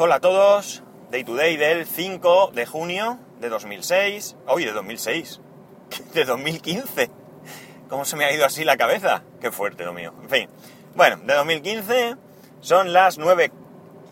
Hola a todos, Day to Day del 5 de junio de 2006, hoy de 2006, de 2015. ¿Cómo se me ha ido así la cabeza? Qué fuerte lo mío. En fin, bueno, de 2015 son las 9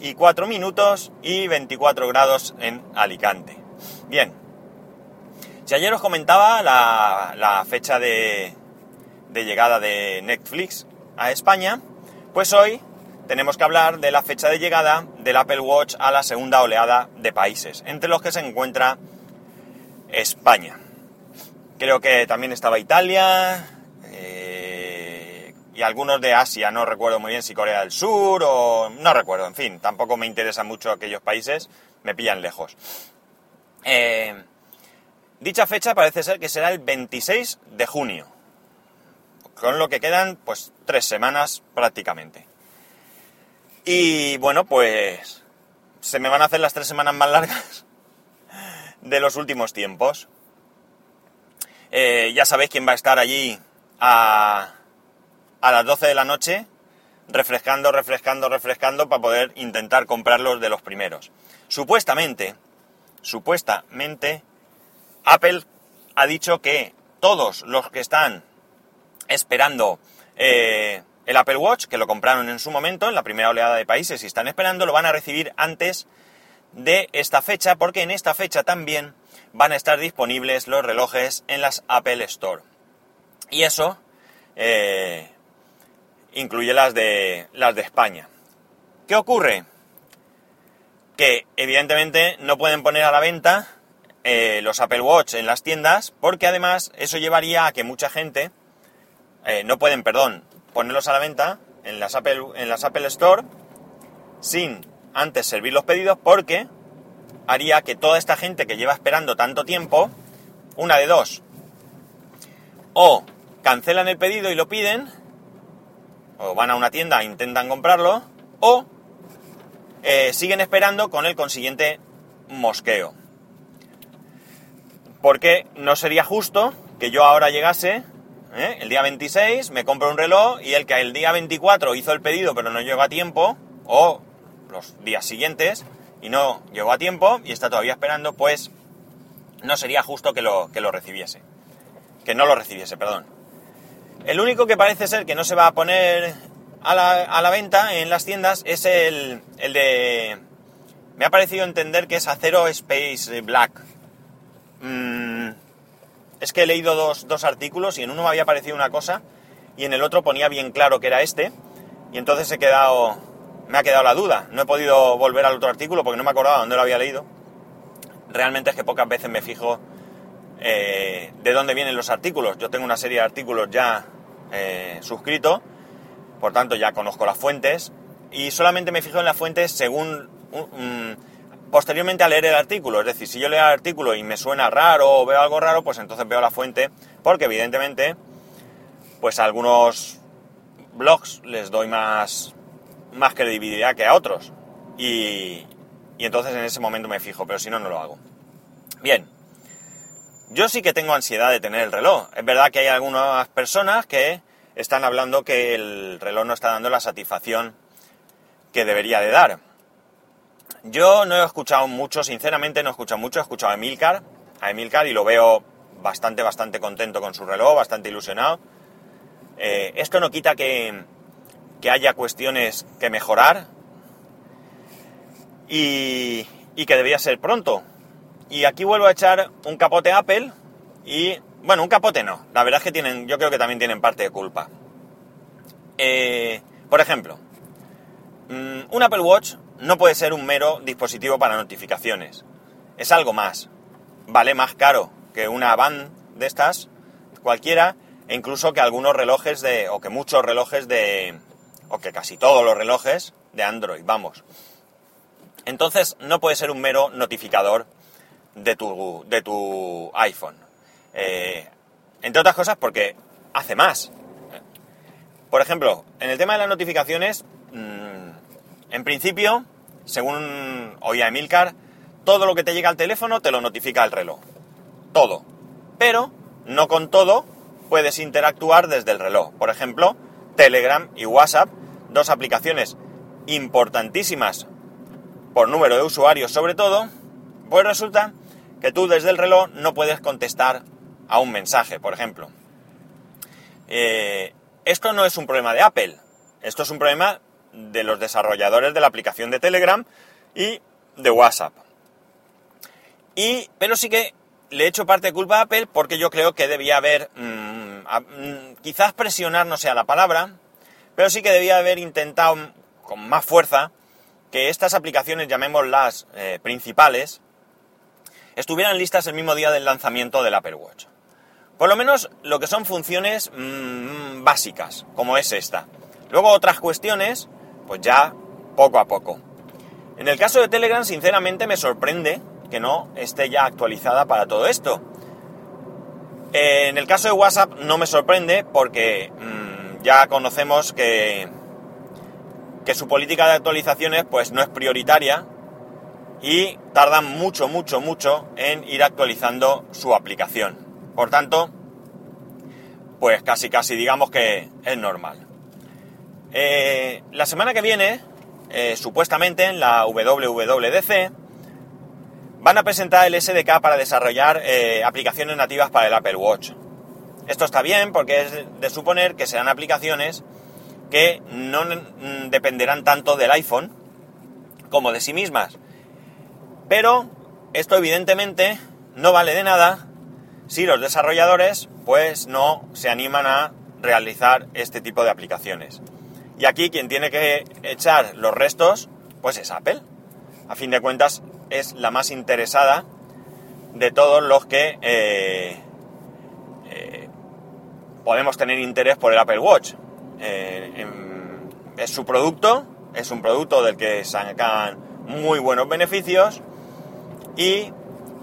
y 4 minutos y 24 grados en Alicante. Bien, si ayer os comentaba la, la fecha de, de llegada de Netflix a España, pues hoy tenemos que hablar de la fecha de llegada del Apple Watch a la segunda oleada de países, entre los que se encuentra España. Creo que también estaba Italia eh, y algunos de Asia, no recuerdo muy bien si Corea del Sur o... no recuerdo, en fin, tampoco me interesan mucho aquellos países, me pillan lejos. Eh, dicha fecha parece ser que será el 26 de junio, con lo que quedan pues tres semanas prácticamente. Y bueno, pues se me van a hacer las tres semanas más largas de los últimos tiempos. Eh, ya sabéis quién va a estar allí a, a las 12 de la noche, refrescando, refrescando, refrescando para poder intentar comprarlos de los primeros. Supuestamente, supuestamente, Apple ha dicho que todos los que están esperando eh, el Apple Watch, que lo compraron en su momento, en la primera oleada de países y están esperando, lo van a recibir antes de esta fecha, porque en esta fecha también van a estar disponibles los relojes en las Apple Store. Y eso eh, incluye las de, las de España. ¿Qué ocurre? Que evidentemente no pueden poner a la venta eh, los Apple Watch en las tiendas, porque además eso llevaría a que mucha gente, eh, no pueden, perdón, ponerlos a la venta en las Apple, en Apple Store sin antes servir los pedidos porque haría que toda esta gente que lleva esperando tanto tiempo, una de dos, o cancelan el pedido y lo piden, o van a una tienda e intentan comprarlo, o eh, siguen esperando con el consiguiente mosqueo. Porque no sería justo que yo ahora llegase ¿eh? El día 26 me compro un reloj y el que el día 24 hizo el pedido pero no llegó a tiempo, o los días siguientes, y no llegó a tiempo y está todavía esperando, pues no sería justo que lo, que lo recibiese. Que no lo recibiese, perdón. El único que parece ser que no se va a poner a la, a la venta en las tiendas es el, el de... Me ha parecido entender que es Acero Space Black. Mmm es que he leído dos, artículos y en uno me había parecido una cosa y en el otro ponía bien claro que era este y entonces he quedado, me ha quedado la duda. No he podido volver al otro artículo porque no me acordaba dónde lo había leído. Realmente es que pocas veces me fijo eh, de dónde vienen los artículos. Yo tengo una serie de artículos ya eh, suscrito, por tanto ya conozco las fuentes y solamente me fijo en las fuentes según posteriormente a leer el artículo. Es decir, si yo leo el artículo y me suena raro o veo algo raro, pues entonces veo la fuente, porque evidentemente, pues a algunos blogs les doy más, más credibilidad que a otros. Y, y entonces en ese momento me fijo, pero si no, no lo hago. Bien, yo sí que tengo ansiedad de tener el reloj. Es verdad que hay algunas personas que están hablando que el reloj no está dando la satisfacción que debería de dar. Yo no he escuchado mucho, sinceramente no he escuchado mucho, he escuchado a Emilcar, a Emilcar y lo veo bastante, bastante contento con su reloj, bastante ilusionado. Eh, esto no quita que, que, haya cuestiones que mejorar y, y, que debía ser pronto. Y aquí vuelvo a echar un capote Apple y, bueno, un capote no, la verdad es que tienen, yo creo que también tienen parte de culpa. Eh, por ejemplo, mm, un Apple Watch no puede ser un mero dispositivo para notificaciones. Es algo más. Vale más caro que una band de estas, cualquiera, e incluso que algunos relojes de, o que muchos relojes de, o que casi todos los relojes de Android, vamos. Entonces no puede ser un mero notificador de tu, de tu iPhone. Eh, entre otras cosas porque hace más. Por ejemplo, en el tema de las notificaciones, en principio, según oía Emilcar, todo lo que te llega al teléfono te lo notifica el reloj. Todo. Pero no con todo puedes interactuar desde el reloj. Por ejemplo, Telegram y WhatsApp, dos aplicaciones importantísimas por número de usuarios sobre todo, pues resulta que tú desde el reloj no puedes contestar a un mensaje, por ejemplo. Eh, esto no es un problema de Apple, esto es un problema de los desarrolladores de la aplicación de Telegram y de WhatsApp. Y, pero sí que le he hecho parte de culpa a Apple porque yo creo que debía haber, mm, mm, quizás presionar no sea la palabra, pero sí que debía haber intentado con más fuerza que estas aplicaciones, llamémoslas eh, principales, estuvieran listas el mismo día del lanzamiento del Apple Watch. Por lo menos lo que son funciones mm, básicas, como es esta. Luego otras cuestiones, pues ya poco a poco. En el caso de Telegram, sinceramente me sorprende que no esté ya actualizada para todo esto. Eh, en el caso de WhatsApp no me sorprende porque mm, ya conocemos que, que su política de actualizaciones pues no es prioritaria y tardan mucho, mucho, mucho en ir actualizando su aplicación. Por tanto, pues casi, casi digamos que es normal. Eh, la semana que viene, eh, supuestamente en la WWDC, van a presentar el SDK para desarrollar eh, aplicaciones nativas para el Apple Watch. Esto está bien porque es de suponer que serán aplicaciones que no dependerán tanto del iPhone como de sí mismas. Pero esto evidentemente no vale de nada si los desarrolladores pues no se animan a realizar este tipo de aplicaciones. Y aquí quien tiene que echar los restos pues es Apple. A fin de cuentas es la más interesada de todos los que eh, eh, podemos tener interés por el Apple Watch. Eh, es su producto, es un producto del que sacan muy buenos beneficios y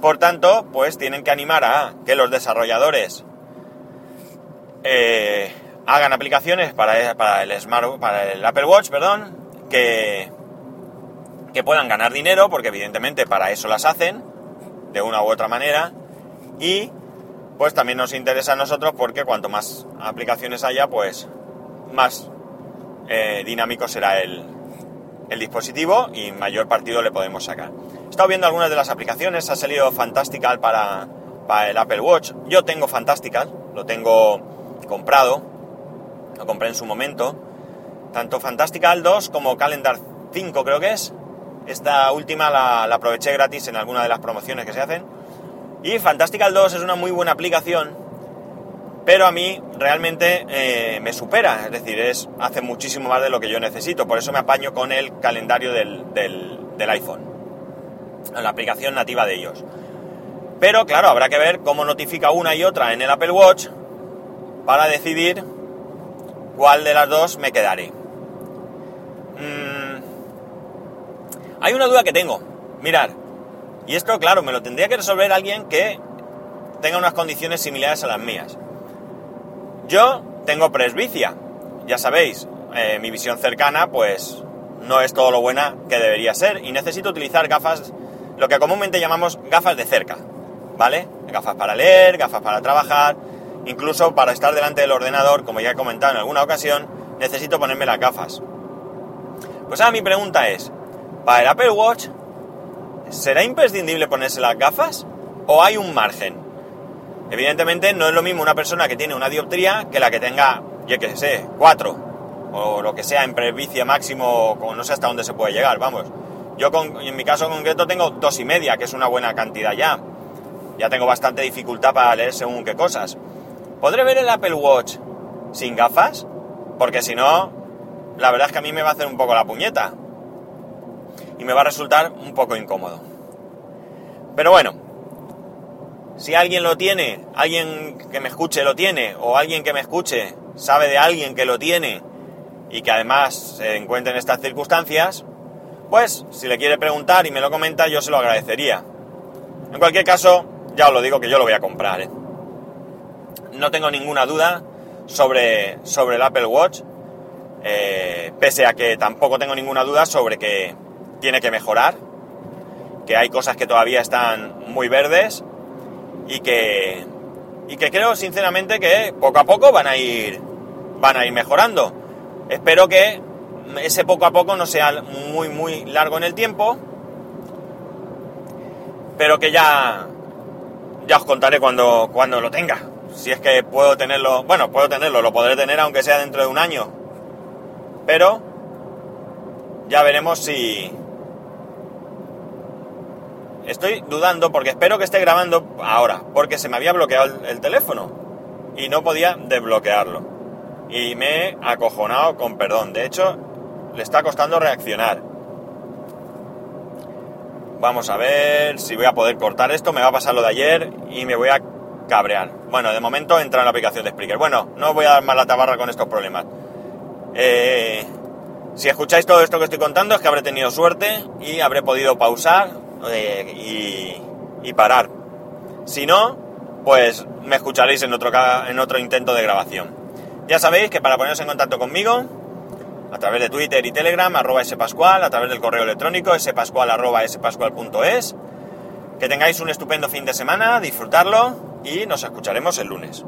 por tanto pues tienen que animar a que los desarrolladores hagan aplicaciones para, para, el Smart, para el Apple Watch, perdón, que, que puedan ganar dinero, porque evidentemente para eso las hacen, de una u otra manera, y pues también nos interesa a nosotros porque cuanto más aplicaciones haya, pues más eh, dinámico será el, el dispositivo y mayor partido le podemos sacar. He estado viendo algunas de las aplicaciones, ha salido Fantastical para, para el Apple Watch. Yo tengo Fantastical, lo tengo comprado, lo compré en su momento. Tanto Fantastical 2 como Calendar 5 creo que es. Esta última la, aproveché gratis en alguna de las promociones que se hacen. Y Fantastical 2 es una muy buena aplicación pero a mí realmente eh, me supera, es decir, es, hace muchísimo más de lo que yo necesito, por eso me apaño con el calendario del, del, iPhone, la aplicación nativa de ellos. Pero claro, habrá que ver cómo notifica una y otra en el Apple Watch para decidir cuál de las dos me quedaré. Mm, hay una duda que tengo, mirar, y esto claro, me lo tendría que resolver alguien que tenga unas condiciones similares a las mías. Yo tengo presbicia, ya sabéis, eh, mi visión cercana pues no es todo lo buena que debería ser y necesito utilizar gafas, lo que comúnmente llamamos gafas de cerca, ¿vale? Gafas para leer, gafas para trabajar, incluso para estar delante del ordenador, como ya he comentado en alguna ocasión, necesito ponerme las gafas. Pues ahora mi pregunta es, ¿para el Apple Watch será imprescindible ponerse las gafas o hay un margen? Evidentemente no es lo mismo una persona que tiene una dioptría que la que tenga, yo qué sé, cuatro, o lo que sea en presbicia máximo, no sé hasta dónde se puede llegar, vamos. Yo en mi caso concreto tengo dos y media, que es una buena cantidad ya. Ya tengo bastante dificultad para leer según qué cosas. ¿Podré ver el Apple Watch sin gafas? Porque si no, la verdad es que a mí me va a hacer un poco la puñeta. Y me va a resultar un poco incómodo. Pero bueno, si alguien lo tiene, alguien que me escuche lo tiene, o alguien que me escuche sabe de alguien que lo tiene y que además se encuentra en estas circunstancias, pues si le quiere preguntar y me lo comenta, yo se lo agradecería. En cualquier caso, ya os lo digo que yo lo voy a comprar. ¿eh? No tengo ninguna duda sobre, sobre el Apple Watch, eh, pese a que tampoco tengo ninguna duda sobre que tiene que mejorar, que hay cosas que todavía están muy verdes y que, y que creo sinceramente que poco a poco van a ir, van a ir mejorando. Espero que ese poco a poco no sea muy, muy largo en el tiempo pero que ya, ya os contaré cuando, cuando lo tenga. Si es que puedo tenerlo, bueno, puedo tenerlo, lo podré tener aunque sea dentro de un año. Pero ya veremos si... Estoy dudando porque espero que esté grabando ahora, porque se me había bloqueado el, el teléfono y no podía desbloquearlo. Y me he acojonado con perdón. De hecho, le está costando reaccionar. Vamos a ver si voy a poder cortar esto. Me va a pasar lo de ayer y me voy a cabrear. Bueno, de momento entra en la aplicación de Spreaker. Bueno, no voy a dar más la tabarra con estos problemas. Eh, si escucháis todo esto que estoy contando es que habré tenido suerte y habré podido pausar eh, y, y, parar. Si no, pues me escucharéis en otro, en otro intento de grabación. Ya sabéis que para poneros en contacto conmigo, a través de Twitter y Telegram, arroba spascual, a través del correo electrónico spascual arroba spascual.es. Que tengáis un estupendo fin de semana, disfrutarlo y nos escucharemos el lunes.